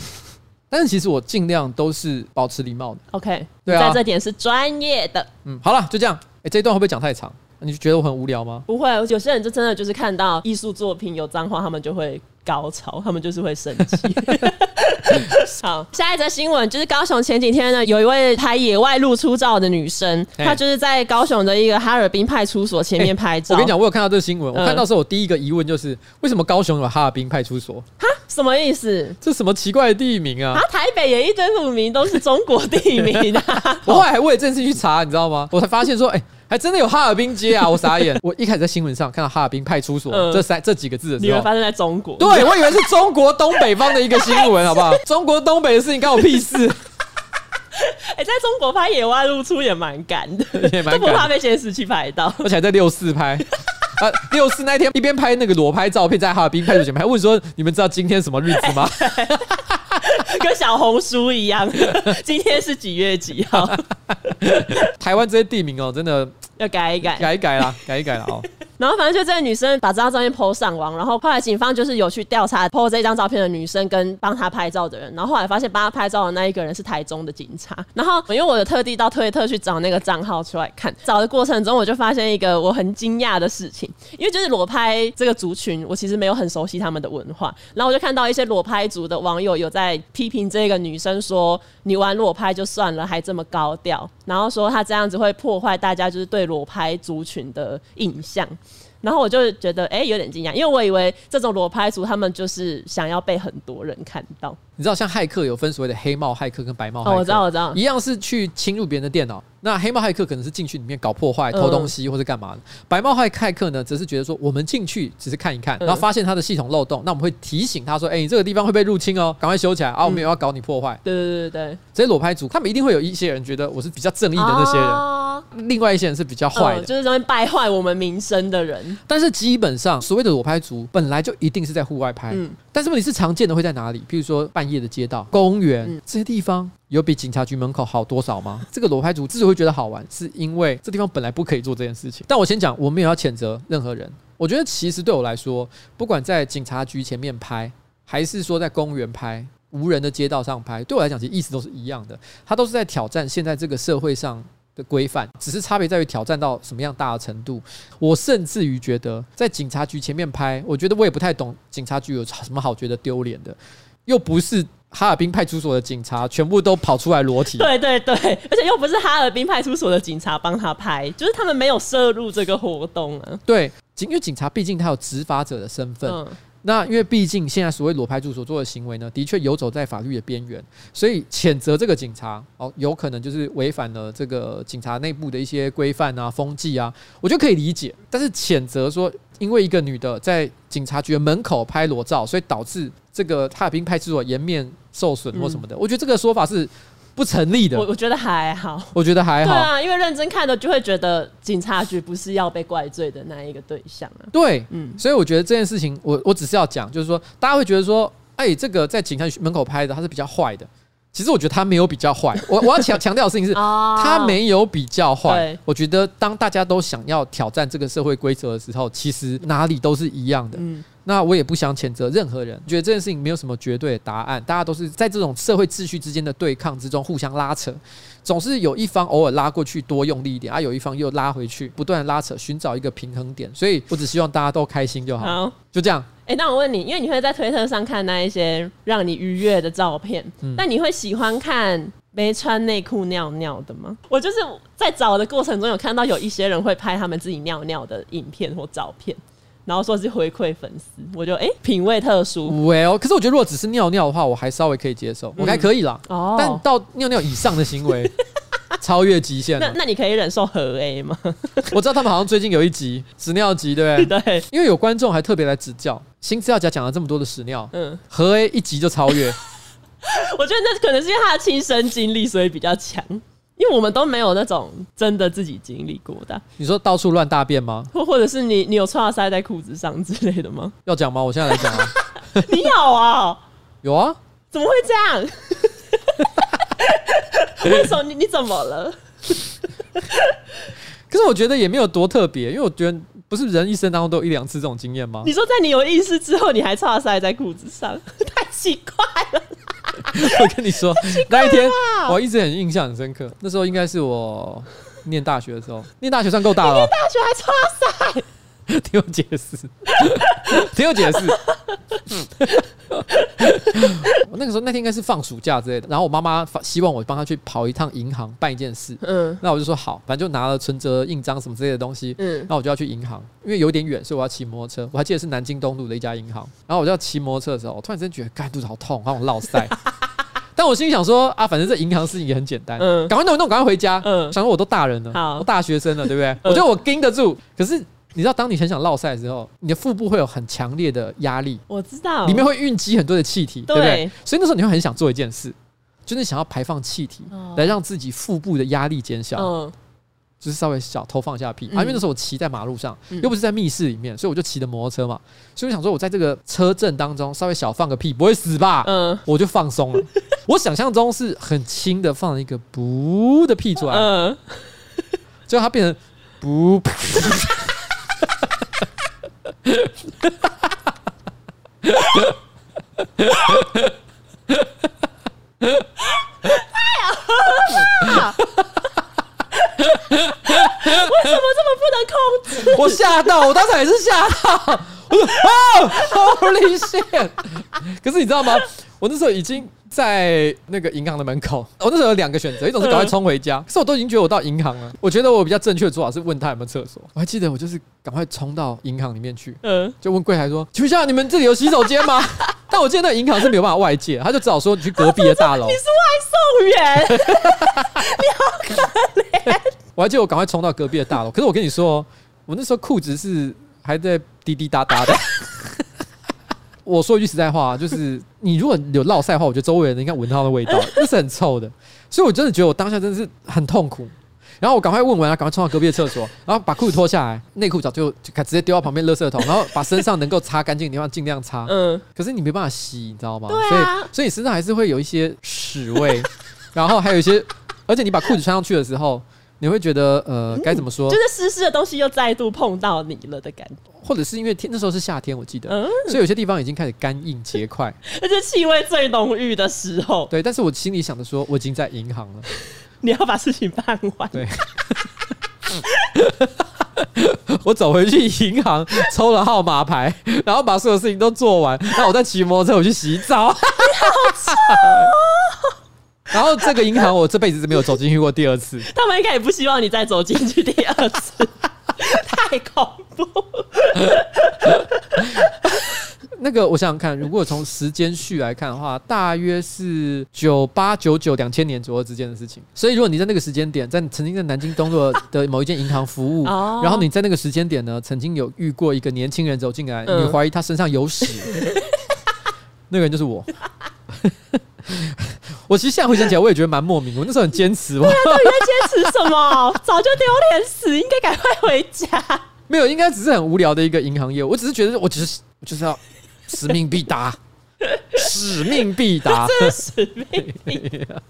但是其实我尽量都是保持礼貌的。OK，对啊，在这点是专业的。嗯，好了，就这样。哎，这一段会不会讲太长？你就觉得我很无聊吗？不会，有些人就真的就是看到艺术作品有脏话，他们就会高潮，他们就是会生气。好，下一则新闻就是高雄前几天呢，有一位拍野外露出照的女生，她就是在高雄的一个哈尔滨派出所前面拍照。我跟你讲，我有看到这个新闻，我看到时候我第一个疑问就是，为什么高雄有哈尔滨派出所？哈，什么意思？这什么奇怪的地名啊？啊，台北也一堆路名都是中国地名啊！我后来还为了这件事去查，你知道吗？我才发现说，哎。还真的有哈尔滨街啊！我傻眼。我一开始在新闻上看到哈尔滨派出所这三这几个字的时候，以为发生在中国。对，我以为是中国东北方的一个新闻，好不好？中国东北的事情关我屁事。哎，在中国拍野外露出也蛮敢的，也蛮赶，不怕被监视器拍到。而且还在六四拍 啊，六四那天一边拍那个裸拍照片，在哈尔滨派出所前面，还问说：“你们知道今天什么日子吗？”跟小红书一样，今天是几月几号？台湾这些地名哦，真的要改一改，改一改啦，改一改啦哦。然后反正就这个女生把这张照片 po 上网，然后后来警方就是有去调查 po 这张照片的女生跟帮她拍照的人，然后后来发现帮她拍照的那一个人是台中的警察。然后因为我有特地到推特去找那个账号出来看，找的过程中我就发现一个我很惊讶的事情，因为就是裸拍这个族群，我其实没有很熟悉他们的文化，然后我就看到一些裸拍族的网友有在批评这个女生说，你玩裸拍就算了，还这么高调，然后说她这样子会破坏大家就是对裸拍族群的印象。然后我就觉得，哎，有点惊讶，因为我以为这种裸拍族，他们就是想要被很多人看到。你知道像骇客有分所谓的黑帽骇客跟白帽骇客，哦，我知道，我知道，一样是去侵入别人的电脑。那黑帽骇客可能是进去里面搞破坏、偷东西或者干嘛的。白帽骇骇客呢，则是觉得说，我们进去只是看一看，然后发现他的系统漏洞，那我们会提醒他说，哎，你这个地方会被入侵哦，赶快修起来啊，我们也要搞你破坏。对对对对，这些裸拍族他们一定会有一些人觉得我是比较正义的那些人，另外一些人是比较坏的，就是容易败坏我们名声的人。但是基本上所谓的裸拍族本来就一定是在户外拍。但是问题是常见的会在哪里？譬如说半夜的街道公园这些地方有比警察局门口好多少吗？这个裸拍族之所以会觉得好玩是因为这地方本来不可以做这件事情。但我先讲我没有要谴责任何人。我觉得其实对我来说不管在警察局前面拍还是说在公园拍无人的街道上拍对我来讲其实意思都是一样的。它都是在挑战现在这个社会上的规范只是差别在于挑战到什么样大的程度。我甚至于觉得，在警察局前面拍，我觉得我也不太懂警察局有什么好觉得丢脸的。又不是哈尔滨派出所的警察，全部都跑出来裸体，对对对。而且又不是哈尔滨派出所的警察帮他拍，就是他们没有涉入这个活动啊。对，因为警察毕竟他有执法者的身份。那因为毕竟现在所谓裸拍住所做的行为呢的确游走在法律的边缘所以谴责这个警察哦有可能就是违反了这个警察内部的一些规范啊风纪啊我觉得可以理解但是谴责说因为一个女的在警察局门口拍裸照所以导致这个哈尔滨派出所颜面受损或什么的我觉得这个说法是不成立的。我我觉得还好，我觉得还好。对啊，因为认真看的就会觉得警察局不是要被怪罪的那一个对象啊。对，嗯，所以我觉得这件事情，我我只是要讲，就是说大家会觉得说，哎、这个在警察局门口拍的，他是比较坏的。其实我觉得他没有比较坏。我我要强强调的事情是 他没有比较坏。我觉得当大家都想要挑战这个社会规则的时候其实哪里都是一样的。那我也不想谴责任何人。觉得这件事情没有什么绝对的答案。大家都是在这种社会秩序之间的对抗之中互相拉扯。总是有一方偶尔拉过去多用力一点啊有一方又拉回去不断拉扯寻找一个平衡点所以我只希望大家都开心就好。好。就这样。诶那我问你因为你会在推特上看那一些让你愉悦的照片那你会喜欢看没穿内裤尿尿的吗？我就是在找的过程中有看到有一些人会拍他们自己尿尿的影片或照片。然后说是回馈粉丝，我就哎品味特殊，喂哦！可是我觉得如果只是尿尿的话，我还稍微可以接受，我还可以啦。哦，但到尿尿以上的行为，超越极限了。那那你可以忍受核 A 吗？我知道他们好像最近有一集 屎尿集，对不对？对，因为有观众还特别来指教新资料夹讲了这么多的屎尿，嗯，核 A 一集就超越。我觉得那可能是因为他的亲身经历，所以比较强。因为我们都没有那种真的自己经历过的。你说到处乱大便吗？或或者是你你有穿到塞在裤子上之类的吗？要讲吗？我现在来讲啊。你有啊？有啊？怎么会这样？为什么？你你怎么了？可是我觉得也没有多特别，因为我觉得。不是人一生当中都有一两次这种经验吗？你说在你有意识之后你还插塞在裤子上 太奇怪了 我跟你说那一天我一直很印象很深刻。那时候应该是我念大学的时候。念大学算够大了念大学还插塞？听我解释，听我解释。我那个时候那天应该是放暑假之类的，然后我妈妈希望我帮她去跑一趟银行办一件事，嗯，那我就说好，反正就拿了存折、印章什么之类的东西，嗯，那我就要去银行，因为有点远，所以我要骑摩托车。我还记得是南京东路的一家银行，然后我就要骑摩托车的时候，我突然间觉得干肚子好痛，然后我落塞。但我心里想说啊，反正这银行事情也很简单，赶快弄弄，赶快回家，嗯，想说我都大人了，我大学生了，对不对？我觉得我盯得住，可是你知道，当你很想落赛的时候，你的腹部会有很强烈的压力。我知道，里面会蕴积很多的气体，对不对？所以那时候你会很想做一件事，就是想要排放气体，来让自己腹部的压力减小。嗯，就是稍微小偷放一下屁。啊，因为那时候我骑在马路上，又不是在密室里面，所以我就骑着摩托车嘛。所以我想说，我在这个车震当中稍微小放个屁，不会死吧？嗯，我就放松了。我想象中是很轻的放一个不的屁出来，嗯，结果它变成不。太可怕！为什么这么不能控制？我吓到，我当时也是吓到，我说啊，Holy shit！可是你知道吗？我那时候已经在那个银行的门口，我 那时候有两个选择，一种是赶快冲回家，可是我都已经觉得我到银行了。我觉得我比较正确的做法是问他有没有厕所。我还记得我就是赶快冲到银行里面去，嗯，就问柜台说：“请问一下，你们这里有洗手间吗？” 但我记得那个银行是没有办法外借，他就只好说你去隔壁的大楼。你是外送员，你好可怜。我还记得我赶快冲到隔壁的大楼，可是我跟你说，我那时候裤子是还在滴滴答答的。我说一句实在话，就是你如果有落晒的话，我觉得周围人应该闻到的味道，那是很臭的。所以我真的觉得我当下真的是很痛苦。然后我赶快问完，赶快冲到隔壁的厕所，然后把裤子脱下来，内裤早就就直接丢到旁边垃圾桶，然后把身上能够擦干净的地方尽量擦。嗯。可是你没办法洗，你知道吗？对啊。所以所以你身上还是会有一些屎味，然后还有一些，而且你把裤子穿上去的时候，你会觉得呃该怎么说？就是湿湿的东西又再度碰到你了的感觉。或者是因为天那时候是夏天，我记得，嗯、所以有些地方已经开始干硬结块，而且气味最浓郁的时候。对，但是我心里想着说，我已经在银行了，你要把事情办完。对，我走回去银行抽了号码牌，然后把所有事情都做完，然后我再骑摩托车我去洗澡。好臭、哦！然后这个银行我这辈子是没有走进去过第二次。他们应该也不希望你再走进去第二次。太恐怖！那个，我想想看，如果从时间序来看的话，大约是九八九九两千年左右之间的事情。所以，如果你在那个时间点，在曾经在南京东路的某一间银行服务，然后你在那个时间点呢，曾经有遇过一个年轻人走进来，你怀疑他身上有屎，那个人就是我。我其实现在回想起来，我也觉得蛮莫名。我那时候很坚持，对啊，到底在坚持什么？早就丢脸死，应该赶快回家。没有，应该只是很无聊的一个银行业务。我只是觉得，我只是我就是要使命必达，使命必达，使命必达。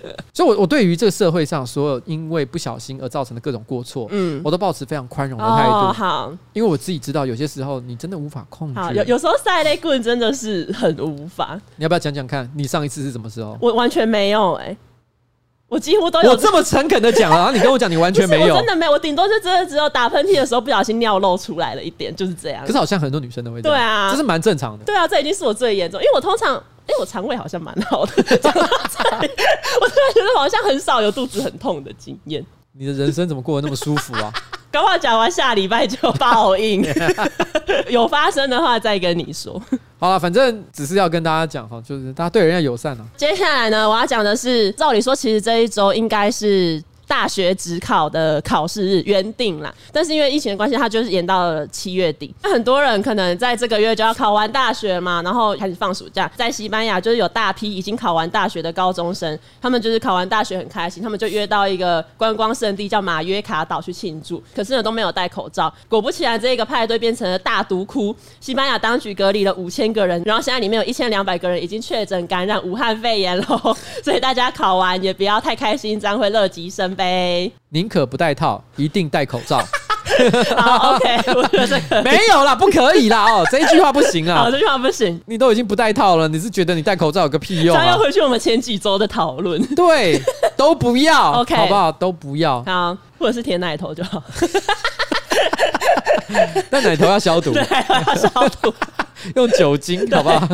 所以我，我我对于这个社会上所有因为不小心而造成的各种过错，嗯，我都抱持非常宽容的态度。哦，好，因为我自己知道，有些时候你真的无法控制。有有时候赛雷棍真的是很无法。你要不要讲讲看，你上一次是什么时候？我完全没有哎、欸，我几乎都有。我这么诚恳的讲了，然后你跟我讲你完全没有，真的没有，我顶多就真的只有打喷嚏的时候不小心尿漏出来了一点，就是这样。可是好像很多女生都会这样。对啊，这是蛮正常的。对啊，这已经是我最严重，因为我通常。哎、欸，我肠胃好像蛮好的，我突然觉得好像很少有肚子很痛的经验。你的人生怎么过得那么舒服啊？刚话讲完，下礼拜就报应。有发生的话再跟你说。好了，反正只是要跟大家讲哈，就是大家对人家友善啊。接下来呢，我要讲的是，照理说，其实这一周应该是。大学指考的考试日原定啦，但是因为疫情的关系，它就是延到了七月底。那很多人可能在这个月就要考完大学嘛，然后开始放暑假。在西班牙，就是有大批已经考完大学的高中生，他们就是考完大学很开心，他们就约到一个观光胜地叫马约卡岛去庆祝。可是呢，都没有戴口罩。果不其然，这个派对变成了大毒窟。西班牙当局隔离了五千个人，然后现在里面有一千两百个人已经确诊感染武汉肺炎喽。所以大家考完也不要太开心，这样会乐极生。呗，宁可不戴套，一定戴口罩。好，OK，我觉得 没有啦，不可以啦哦，这一句话不行啊，这句话不行。你都已经不戴套了，你是觉得你戴口罩有个屁用？要回去我们前几周的讨论，对，都不要，OK，好不好？都不要，好，或者是舔奶头就好。但奶头要消毒，对，要消毒，用酒精，好不好？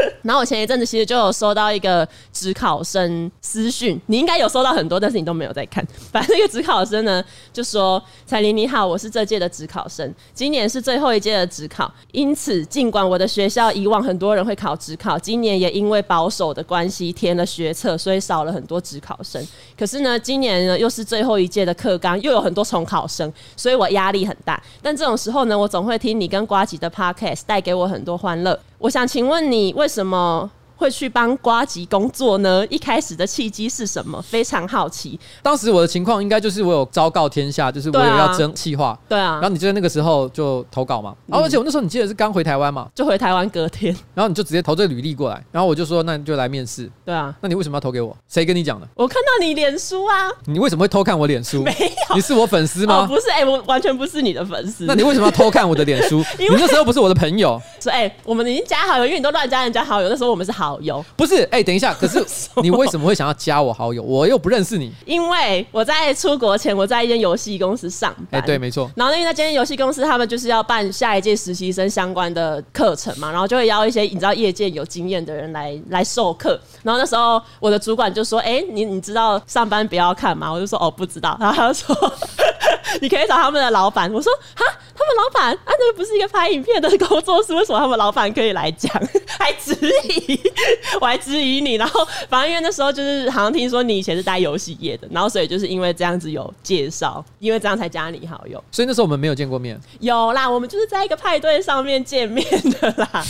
然后我前一阵子其实就有收到一个职考生私讯，你应该有收到很多，但是你都没有在看。反正那个职考生呢就说：“彩玲你好，我是这届的职考生，今年是最后一届的职考，因此尽管我的学校以往很多人会考职考，今年也因为保守的关系填了学测，所以少了很多职考生。可是呢，今年呢又是最后一届的课纲，又有很多重考生，所以我压力很大。但这种时候呢，我总会听你跟瓜吉的 Podcast，带给我很多欢乐。我想请问你为什么？会去帮瓜吉工作呢？一开始的契机是什么？非常好奇。当时我的情况应该就是我有昭告天下，就是我也要争企划。对啊。然后你就在那个时候就投稿嘛。然后而且我那时候你记得是刚回台湾嘛，就回台湾隔天。然后你就直接投这个履历过来，然后我就说那你就来面试。对啊。那你为什么要投给我？谁跟你讲的？我看到你脸书啊。你为什么会偷看我脸书？没有。你是我粉丝吗？哦，不是，哎，我完全不是你的粉丝。那你为什么要偷看我的脸书？你那时候不是我的朋友。说哎，我们已经加好友，因为你都乱加人家好友。那时候我们是好。好友。不是，哎、欸，等一下，可是你为什么会想要加我好友？我又不认识你。因为我在出国前，我在一间游戏公司上班。哎、欸，对，没错。然后因为那间游戏公司，他们就是要办下一届实习生相关的课程嘛，然后就会邀一些你知道业界有经验的人来来授课。然后那时候我的主管就说：“哎、欸，你你知道上班不要看吗？”我就说：“哦，不知道。”然后他就说。你可以找他们的老板。我说哈，他们老板啊，那个不是一个拍影片的工作室，为什么他们老板可以来讲？还质疑，我还质疑你。然后反正因为那时候就是好像听说你以前是带游戏业的，然后所以就是因为这样子有介绍，因为这样才加你好友。所以那时候我们没有见过面。有啦，我们就是在一个派对上面见面的啦。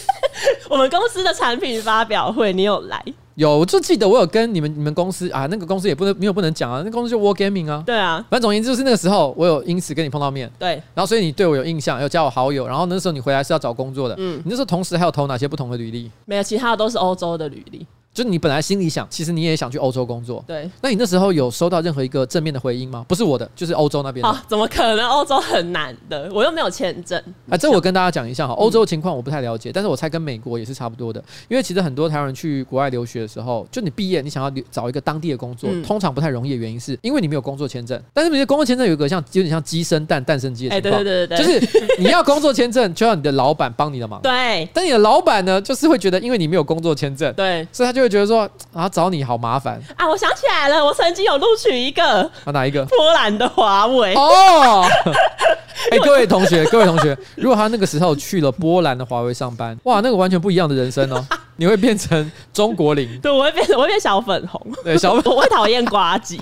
我们公司的产品发表会，你有来？有，我就记得我有跟你们你们公司啊，那个公司也不能没有不能讲啊，那公司就 War Gaming 啊。对啊，反正总而言之就是那个时候我有因此跟你碰到面。对，然后所以你对我有印象，有加我好友，然后那时候你回来是要找工作的。嗯，你那时候同时还有投哪些不同的履历？没有，其他的都是欧洲的履历。就你本来心里想，其实你也想去欧洲工作。对，那你那时候有收到任何一个正面的回应吗？不是我的，就是欧洲那边的。啊，怎么可能？欧洲很难的，我又没有签证。啊，这我跟大家讲一下哈，欧洲的情况我不太了解，嗯，但是我猜跟美国也是差不多的。因为其实很多台湾人去国外留学的时候，就你毕业，你想要找一个当地的工作，嗯，通常不太容易的原因是因为你没有工作签证。但是你的工作签证有一个像有点像鸡生蛋，蛋生鸡的情况。欸，对对对对，就是你要工作签证，就要你的老板帮你的忙。对，但你的老板呢，就是会觉得因为你没有工作签证，对，所以他就会觉得说。啊找你好麻烦啊！我想起来了，我曾经有录取一个啊，哪一个？波兰的华为哦。哎、欸，各位同学，各位同学，如果他那个时候去了波兰的华为上班，哇，那个完全不一样的人生哦！你会变成中国零，对，我会变成，我会变小粉红，对，小粉红，我会讨厌呱吉。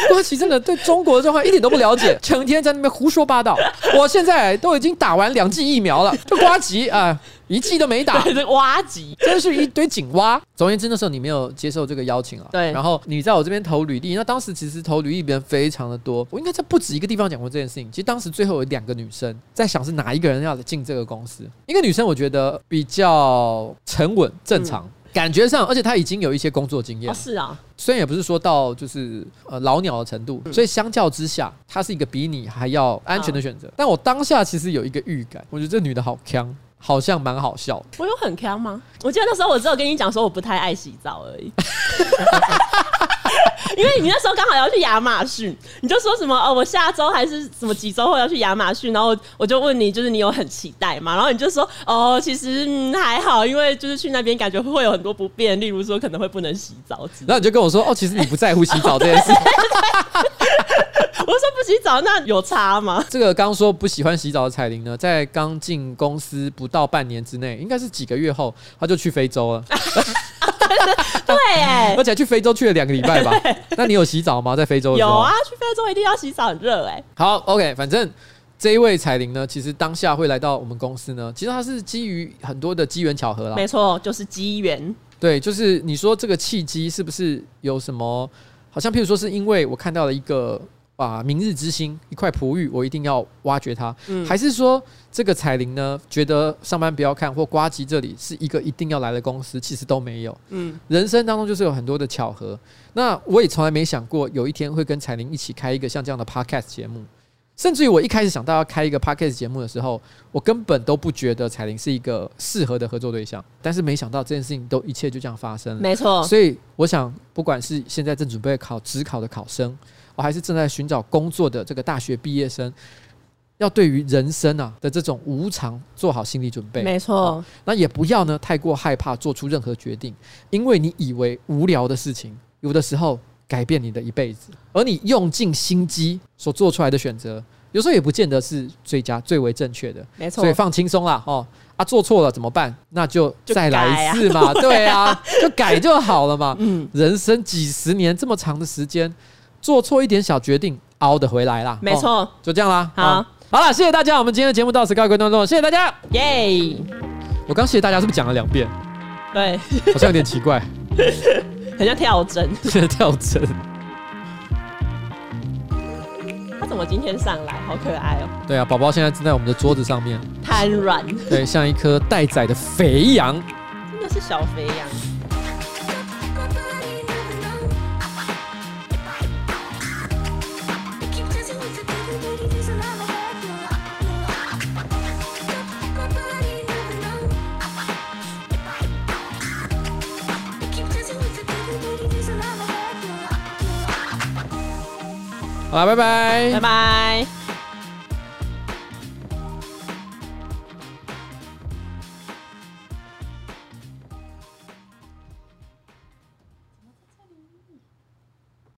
呱吉真的对中国的状况一点都不了解，成天在那边胡说八道。我现在都已经打完两剂疫苗了，就瓜吉啊。一剂都没打，这挖吉真是一堆井蛙。总而言之，那时候你没有接受这个邀请啊。对。然后你在我这边投履历，那当时其实投履历人非常的多，我应该在不止一个地方讲过这件事情。其实当时最后有两个女生在想是哪一个人要进这个公司。一个女生我觉得比较沉稳正常，嗯、感觉上，而且他已经有一些工作经验。哦，是啊。虽然也不是说到就是呃老鸟的程度，所以相较之下，他是一个比你还要安全的选择。但我当下其实有一个预感，我觉得这女的好强。好像蛮好笑。我有很锵吗？我记得那时候我只有跟你讲说我不太爱洗澡而已。因为你那时候刚好要去亚马逊，你就说什么哦，我下周还是什么几周后要去亚马逊，然后我就问你，就是你有很期待吗？然后你就说哦，其实、嗯、还好，因为就是去那边感觉会有很多不便，例如说可能会不能洗澡。然后你就跟我说哦，其实你不在乎洗澡这件事。我说不洗澡，那有差吗？这个刚说不喜欢洗澡的彩玲呢，在刚进公司不到半年之内，应该是几个月后，他就去非洲了。对，哎，而且去非洲去了两个礼拜吧？那你有洗澡吗？在非洲？有啊，去非洲一定要洗澡，很热哎。好，OK，反正这一位彩玲呢，其实当下会来到我们公司呢，其实它是基于很多的机缘巧合啦。没错，就是机缘。对，就是你说这个契机是不是有什么？好像譬如说是因为我看到了一个。把明日之星一块璞玉，我一定要挖掘它。嗯，还是说这个彩铃呢，觉得上班不要看或呱吉这里是一个一定要来的公司，其实都没有。嗯，人生当中就是有很多的巧合。那我也从来没想过有一天会跟彩铃一起开一个像这样的 podcast 节目，甚至于我一开始想到要开一个 podcast 节目的时候，我根本都不觉得彩玲是一个适合的合作对象。但是没想到这件事情都一切就这样发生了。没错。所以我想，不管是现在正准备考职考的考生。我还是正在寻找工作的这个大学毕业生，要对于人生啊的这种无常做好心理准备。没错，那也不要呢太过害怕做出任何决定，因为你以为无聊的事情，有的时候改变你的一辈子。而你用尽心机所做出来的选择，有时候也不见得是最佳、最为正确的。没错，所以放轻松啦，哦啊，做错了怎么办？那就再来一次嘛，对啊，就改就好了嘛。嗯，人生几十年这么长的时间。做错一点小决定，熬得回来啦。没错、哦，就这样啦。好，哦、好了，谢谢大家，我们今天的节目到此告一段落，谢谢大家，耶！我刚谢谢大家是不是讲了两遍？对，好像有点奇怪，很像跳针，跳针。他怎么今天上来？好可爱哦、喔。对啊，宝宝现在正在我们的桌子上面瘫软，对，像一颗待宰的肥羊，真的是小肥羊。好，拜拜，拜拜。